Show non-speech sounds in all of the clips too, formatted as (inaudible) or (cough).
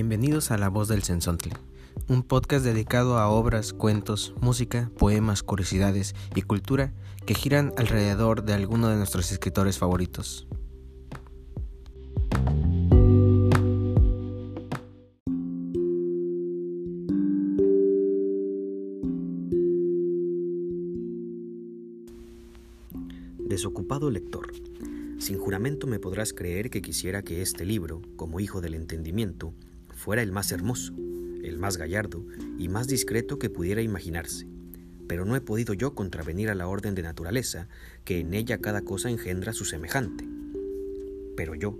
Bienvenidos a La Voz del Sensontle, un podcast dedicado a obras, cuentos, música, poemas, curiosidades y cultura que giran alrededor de alguno de nuestros escritores favoritos. Desocupado lector. Sin juramento me podrás creer que quisiera que este libro, como hijo del entendimiento, fuera el más hermoso, el más gallardo y más discreto que pudiera imaginarse. Pero no he podido yo contravenir a la orden de naturaleza, que en ella cada cosa engendra su semejante. Pero yo,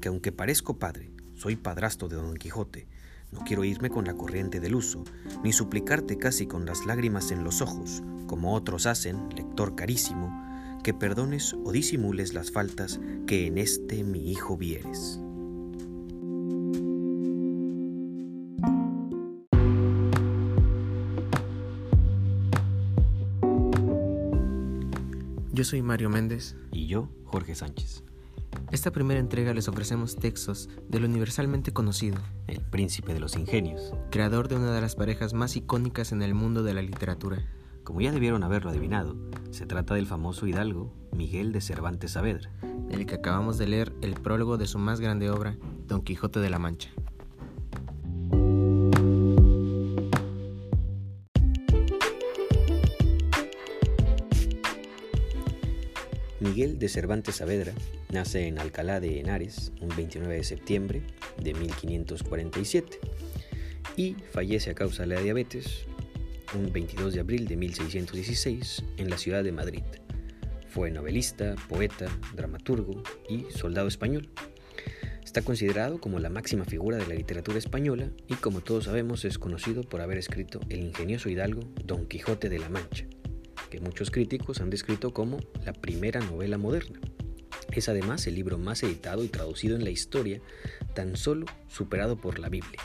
que aunque parezco padre, soy padrastro de Don Quijote, no quiero irme con la corriente del uso, ni suplicarte casi con las lágrimas en los ojos, como otros hacen, lector carísimo, que perdones o disimules las faltas que en este mi hijo vieres. Yo soy Mario Méndez. Y yo, Jorge Sánchez. Esta primera entrega les ofrecemos textos del universalmente conocido, el príncipe de los ingenios, creador de una de las parejas más icónicas en el mundo de la literatura. Como ya debieron haberlo adivinado, se trata del famoso hidalgo Miguel de Cervantes Saavedra, el que acabamos de leer el prólogo de su más grande obra, Don Quijote de la Mancha. Miguel de Cervantes Saavedra nace en Alcalá de Henares un 29 de septiembre de 1547 y fallece a causa de la diabetes un 22 de abril de 1616 en la ciudad de Madrid. Fue novelista, poeta, dramaturgo y soldado español. Está considerado como la máxima figura de la literatura española y como todos sabemos es conocido por haber escrito el ingenioso hidalgo Don Quijote de la Mancha que muchos críticos han descrito como la primera novela moderna. Es además el libro más editado y traducido en la historia, tan solo superado por la Biblia.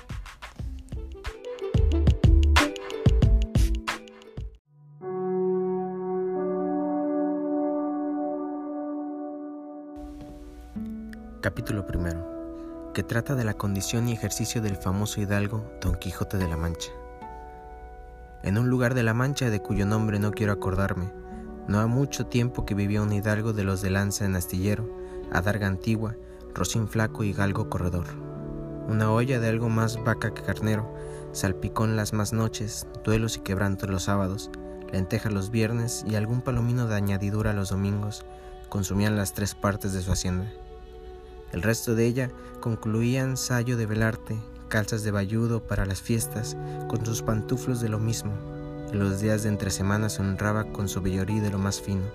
Capítulo primero, que trata de la condición y ejercicio del famoso hidalgo Don Quijote de la Mancha en un lugar de la Mancha de cuyo nombre no quiero acordarme. No ha mucho tiempo que vivía un hidalgo de los de lanza en astillero, adarga antigua, rocín flaco y galgo corredor. Una olla de algo más vaca que carnero, salpicón las más noches, duelos y quebrantos los sábados, lentejas los viernes y algún palomino de añadidura los domingos consumían las tres partes de su hacienda. El resto de ella concluían sayo de velarte, calzas de bayudo para las fiestas, con sus pantuflos de lo mismo. En los días de entre semanas se honraba con su vellorí de lo más fino.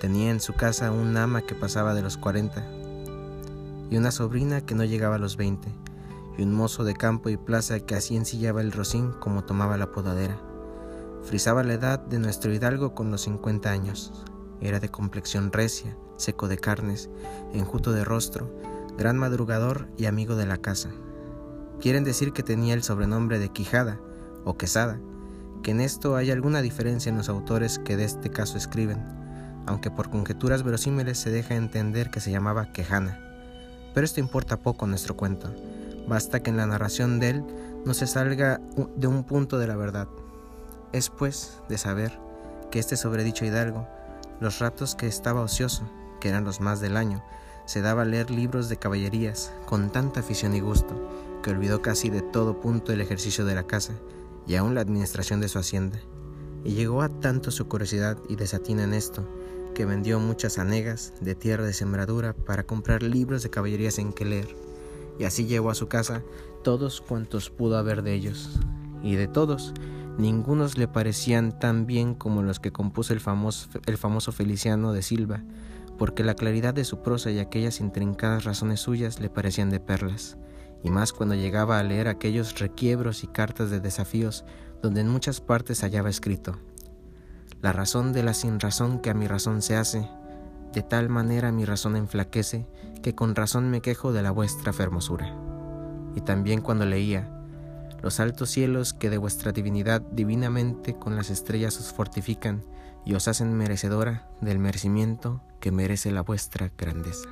Tenía en su casa un ama que pasaba de los cuarenta, y una sobrina que no llegaba a los veinte, y un mozo de campo y plaza que así ensillaba el rocín como tomaba la podadera. Frisaba la edad de nuestro hidalgo con los cincuenta años. Era de complexión recia, seco de carnes, enjuto de rostro, gran madrugador y amigo de la casa. Quieren decir que tenía el sobrenombre de Quijada o Quesada, que en esto hay alguna diferencia en los autores que de este caso escriben, aunque por conjeturas verosímiles se deja entender que se llamaba Quejana. Pero esto importa poco en nuestro cuento, basta que en la narración de él no se salga de un punto de la verdad. Es pues de saber que este sobredicho hidalgo, los ratos que estaba ocioso, que eran los más del año, se daba a leer libros de caballerías con tanta afición y gusto, que olvidó casi de todo punto el ejercicio de la casa y aún la administración de su hacienda. Y llegó a tanto su curiosidad y desatina en esto, que vendió muchas anegas de tierra de sembradura para comprar libros de caballerías en que leer, y así llevó a su casa todos cuantos pudo haber de ellos. Y de todos, ningunos le parecían tan bien como los que compuso el famoso, el famoso Feliciano de Silva, porque la claridad de su prosa y aquellas intrincadas razones suyas le parecían de perlas y más cuando llegaba a leer aquellos requiebros y cartas de desafíos donde en muchas partes hallaba escrito, la razón de la sin razón que a mi razón se hace, de tal manera mi razón enflaquece, que con razón me quejo de la vuestra fermosura. Y también cuando leía, los altos cielos que de vuestra divinidad divinamente con las estrellas os fortifican y os hacen merecedora del merecimiento que merece la vuestra grandeza.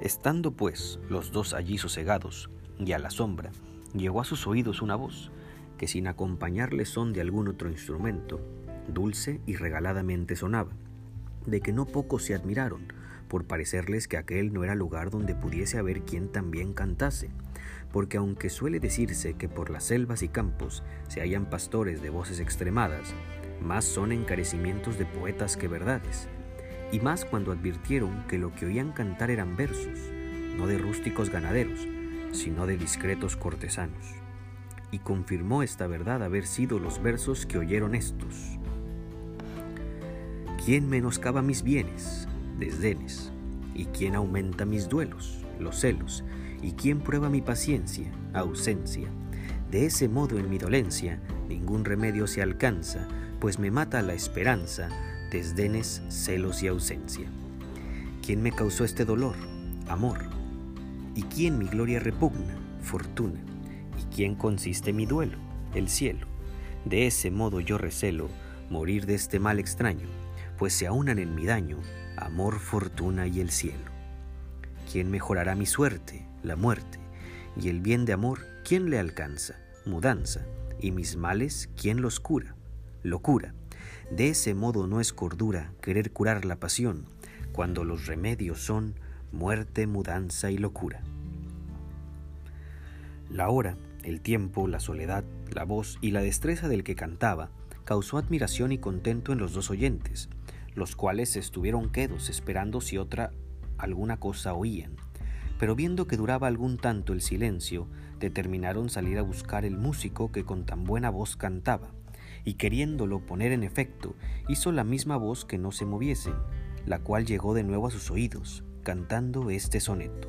Estando pues los dos allí sosegados y a la sombra, llegó a sus oídos una voz, que sin acompañarle son de algún otro instrumento, dulce y regaladamente sonaba, de que no pocos se admiraron, por parecerles que aquel no era lugar donde pudiese haber quien también cantase, porque aunque suele decirse que por las selvas y campos se hallan pastores de voces extremadas, más son encarecimientos de poetas que verdades, y más cuando advirtieron que lo que oían cantar eran versos, no de rústicos ganaderos, sino de discretos cortesanos. Y confirmó esta verdad haber sido los versos que oyeron estos. ¿Quién menoscaba mis bienes? Desdenes. ¿Y quién aumenta mis duelos? Los celos. ¿Y quién prueba mi paciencia? Ausencia. De ese modo en mi dolencia ningún remedio se alcanza, pues me mata la esperanza, desdenes, celos y ausencia. ¿Quién me causó este dolor? Amor. ¿Y quién mi gloria repugna? Fortuna. ¿Y quién consiste mi duelo? El cielo. De ese modo yo recelo morir de este mal extraño, pues se aunan en mi daño amor, fortuna y el cielo. ¿Quién mejorará mi suerte? La muerte. Y el bien de amor, ¿quién le alcanza? Mudanza. Y mis males, ¿quién los cura? Locura. De ese modo no es cordura querer curar la pasión, cuando los remedios son muerte, mudanza y locura. La hora, el tiempo, la soledad, la voz y la destreza del que cantaba causó admiración y contento en los dos oyentes, los cuales estuvieron quedos esperando si otra alguna cosa oían. Pero viendo que duraba algún tanto el silencio, determinaron salir a buscar el músico que con tan buena voz cantaba y queriéndolo poner en efecto, hizo la misma voz que no se moviese, la cual llegó de nuevo a sus oídos, cantando este soneto.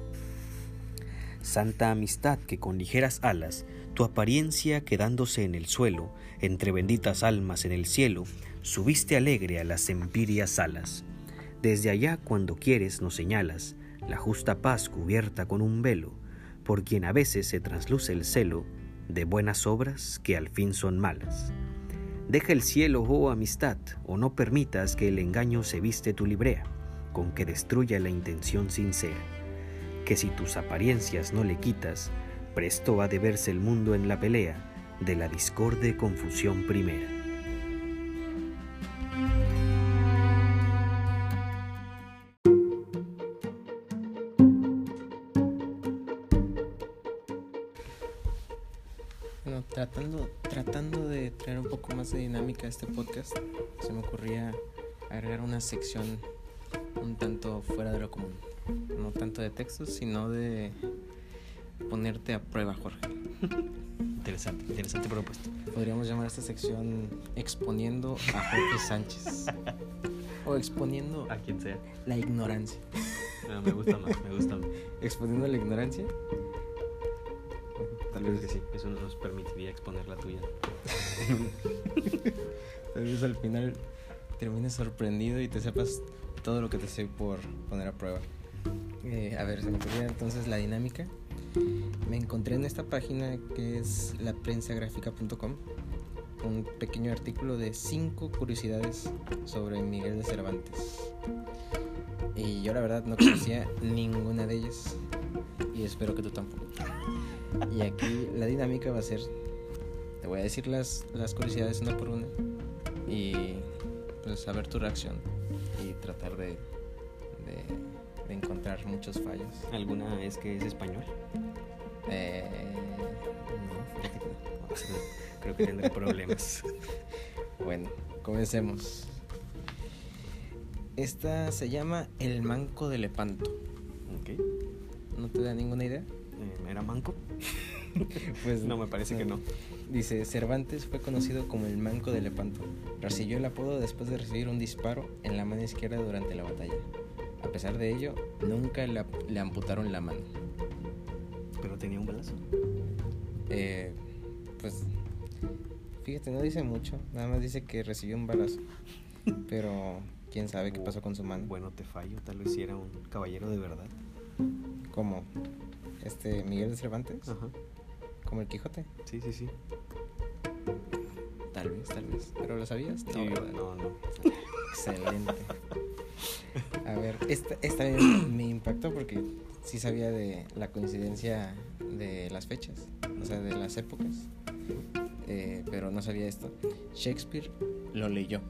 Santa amistad que con ligeras alas, tu apariencia quedándose en el suelo, entre benditas almas en el cielo, subiste alegre a las empíreas alas. Desde allá cuando quieres nos señalas la justa paz cubierta con un velo, por quien a veces se trasluce el celo de buenas obras que al fin son malas. Deja el cielo, oh amistad, o no permitas que el engaño se viste tu librea, con que destruya la intención sincera. Que si tus apariencias no le quitas, presto ha de verse el mundo en la pelea de la discorde confusión primera. tratando, tratando de traer un poco más de dinámica a este podcast, se me ocurría agregar una sección un tanto fuera de lo común. No tanto de textos, sino de ponerte a prueba, Jorge. (laughs) Interesante, interesante propuesta. Podríamos llamar a esta sección Exponiendo a Jorge Sánchez. O exponiendo a quien sea. La ignorancia. No, me gusta más, me gusta más. Exponiendo la ignorancia Tal vez que sí, eso nos permitiría exponer la tuya. (laughs) Tal vez al final termines sorprendido y te sepas todo lo que te sé por poner a prueba. Eh, a ver, se me ocurrió entonces la dinámica. Me encontré en esta página que es laprensagrafica.com un pequeño artículo de 5 curiosidades sobre Miguel de Cervantes. Y yo la verdad no conocía (coughs) ninguna de ellas y espero que tú tampoco. Y aquí la dinámica va a ser, te voy a decir las, las curiosidades una por una y pues saber tu reacción y tratar de, encontrar muchos fallos. ¿Alguna es que es español? Eh, no, creo que tendré problemas. (laughs) bueno, comencemos. Esta se llama El Manco de Lepanto. Ok. ¿No te da ninguna idea? Eh, ¿Era manco? (laughs) pues no, me parece que no. Dice, Cervantes fue conocido como el Manco de Lepanto. Recibió el apodo después de recibir un disparo en la mano izquierda durante la batalla. A pesar de ello, nunca le, amputaron la mano. ¿Pero tenía un balazo? Eh, pues, fíjate, no dice mucho. Nada más dice que recibió un balazo. Pero, quién sabe qué pasó con su mano. Bueno, te fallo. Tal vez si era un caballero de verdad. ¿Cómo? Este, Miguel de Cervantes. Ajá. Como el Quijote. Sí, sí, sí. Tal vez, tal vez. ¿Pero lo sabías? No, no, no. Excelente. A ver, esta, esta (clears throat) me impactó porque sí sabía de la coincidencia de las fechas, o sea, de las épocas, eh, pero no sabía esto. Shakespeare lo leyó.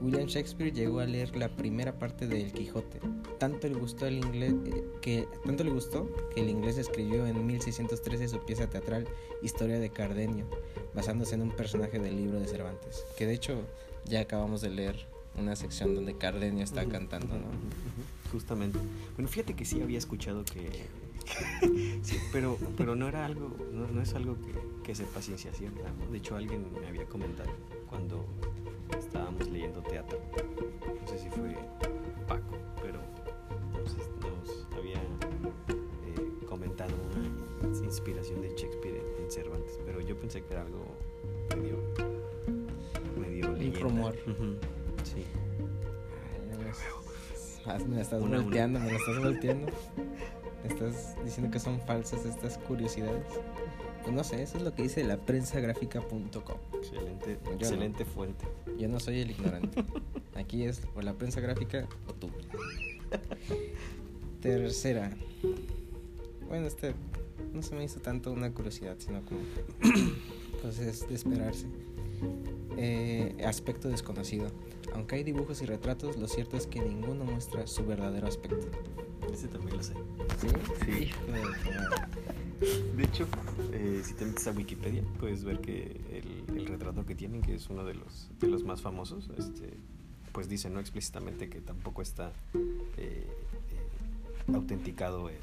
William Shakespeare llegó a leer la primera parte de El Quijote. Tanto le gustó el inglés eh, que tanto le gustó que el inglés escribió en 1613 su pieza teatral Historia de Cardenio, basándose en un personaje del libro de Cervantes, que de hecho ya acabamos de leer una sección donde Cardenio está cantando, ¿no? Justamente. Bueno, fíjate que sí había escuchado que (laughs) sí, pero pero no era algo no, es algo que, que sepa ciencia cierta, ¿no? De hecho alguien me había comentado cuando estábamos leyendo teatro. No sé si fue Paco, pero nos, había eh, comentado una inspiración de Shakespeare en Cervantes, pero yo pensé que era algo medio medio leyenda. Me la estás volteando, me la estás volteando. (laughs) Me estás diciendo que son falsas estas curiosidades. Pues no sé, eso es lo que dice la prensagráfica.com. Excelente, excelente fuente. Yo no soy el ignorante. Aquí es o la prensa gráfica o tú. Tercera. Bueno, este no se me hizo tanto una curiosidad, sino como. (coughs) pues es de esperarse. Eh, aspecto desconocido. Aunque hay dibujos y retratos, lo cierto es que ninguno muestra su verdadero aspecto. Ese también lo sé. ¿Sí? Sí. De hecho, eh, si te metes a Wikipedia, puedes ver que el, retrato que tienen, que es uno de los, de los más famosos, este, pues dice no explícitamente que tampoco está eh, eh, autenticado el,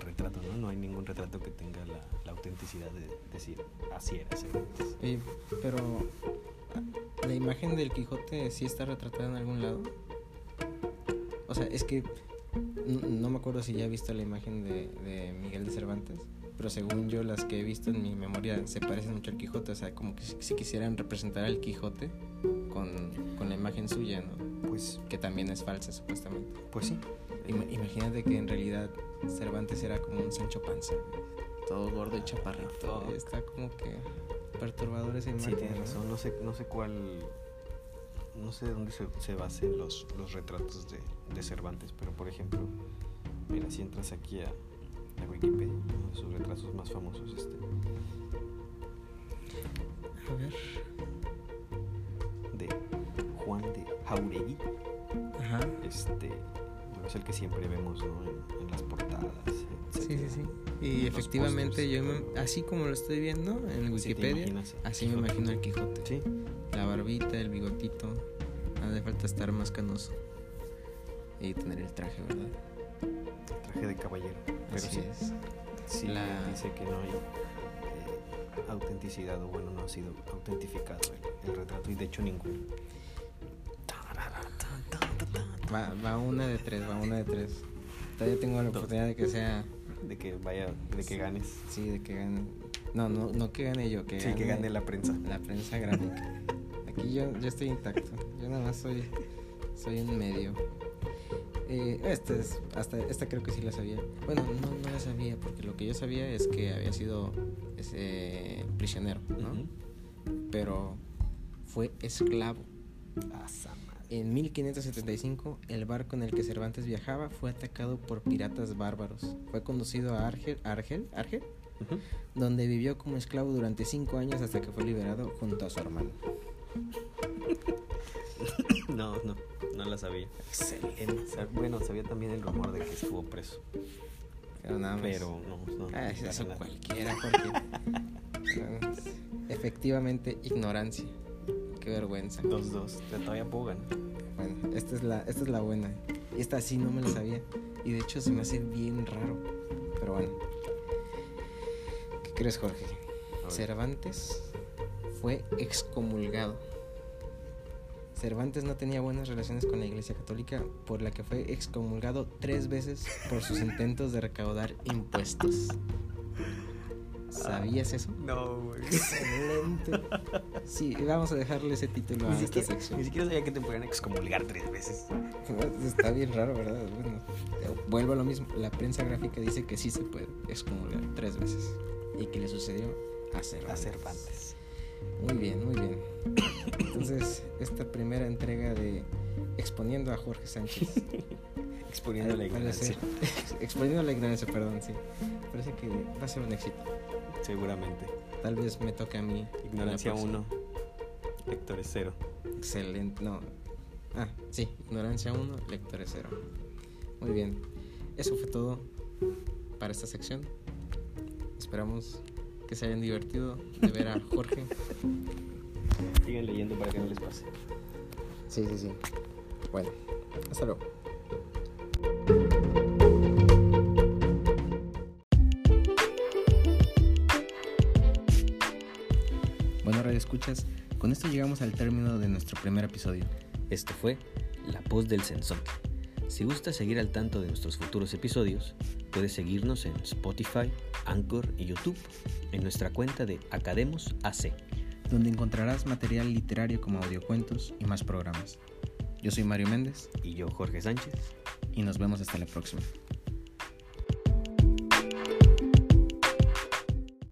retrato, ¿no? No hay ningún retrato que tenga la, autenticidad de decir así era Cervantes. pero la imagen del Quijote sí está retratada en algún lado. O sea, es que no, me acuerdo si ya he visto la imagen de, Miguel de Cervantes, pero según yo las que he visto en mi memoria se parecen mucho al Quijote, o sea, como que si, quisieran representar al Quijote con, la imagen suya, ¿no? Pues que también es falsa supuestamente. Pues sí. imagínate que en realidad Cervantes era como un Sancho Panza, todo gordo y chaparrito. Está como que perturbador esa imagen. Sí, tienes razón, no sé, no sé cuál no sé de dónde se, se basen los, los retratos de, de, Cervantes, pero por ejemplo, mira, si entras aquí a, a Wikipedia, uno de sus retratos más famosos, este. A ver. De Juan de Jauregui. Ajá. Este. Es el que siempre vemos ¿no? en, las portadas. Sí, sí, sí. Y efectivamente, yo así como lo estoy viendo en Wikipedia, así me imagino el Quijote. Sí. La barbita, el bigotito. De falta estar más canoso. Y tener el traje, ¿verdad? El traje de caballero. Pero así es. Sí, dice que no hay eh, autenticidad, o bueno, no ha sido autentificado el, el retrato, y de hecho ninguno. Va, va una de tres, va una de tres. Todavía tengo la oportunidad de que sea. De que vaya, de que ganes. Sí, de que gane. No, no, no que gane yo, que sí, que gane la prensa. La prensa gráfica. Aquí yo, yo estoy intacto. Yo nada más soy, soy un medio. Eh, esta es, hasta esta creo que sí la sabía. Bueno, no, no la sabía porque lo que yo sabía es que había sido ese prisionero, ¿no? Pero fue esclavo. En 1575, el barco en el que Cervantes viajaba fue atacado por piratas bárbaros. Fue conducido a Argel, Argel, Argel donde vivió como esclavo durante cinco años hasta que fue liberado junto a su hermano. (coughs) no, no, no la sabía. Excelente. Bueno, sabía también el rumor de que estuvo preso. Pero nada más. Pero no, no. Ah, eso cualquiera, cualquiera. (laughs) Efectivamente, ignorancia. Qué vergüenza. Dos, dos. Todavía puedo Bueno, esta es, la, esta es la buena. Y esta sí no me la sabía. Y de hecho se me hace bien raro. Pero bueno. ¿Qué crees, Jorge? Cervantes fue excomulgado. Cervantes no tenía buenas relaciones con la Iglesia Católica, por la que fue excomulgado tres veces por sus intentos de recaudar impuestos. ¿Sabías eso? No, güey. Excelente. Sí, vamos a dejarle ese título a esta sección. Ni siquiera sabía que te podían excomulgar tres veces. Está bien raro, ¿verdad? Bueno, vuelvo a lo mismo. La prensa gráfica dice que sí se puede excomulgar tres veces. ¿Y que le sucedió? A Cervantes. A Cervantes. Muy bien, muy bien. Entonces, esta primera entrega de Exponiendo a Jorge Sánchez Exponiendo la ignorancia. (laughs) exponiendo la ignorancia, perdón, sí. Parece que va a ser un éxito. Seguramente. Tal vez me toque a mí. Ignorancia 1, lectores 0. Excelente, no. Ah, sí, ignorancia 1, lectores 0. Muy bien. Eso fue todo para esta sección. Esperamos que se hayan divertido de ver a (laughs) Jorge. Sigan leyendo para que no les pase. Sí, sí, sí. Bueno, hasta luego. Bueno, Radio Escuchas, con esto llegamos al término de nuestro primer episodio. Esto fue La Voz del Sensón. Si gusta seguir al tanto de nuestros futuros episodios, puedes seguirnos en Spotify, Anchor y YouTube en nuestra cuenta de Academos AC, donde encontrarás material literario como audiocuentos y más programas. Yo soy Mario Méndez y yo Jorge Sánchez y nos vemos hasta la próxima.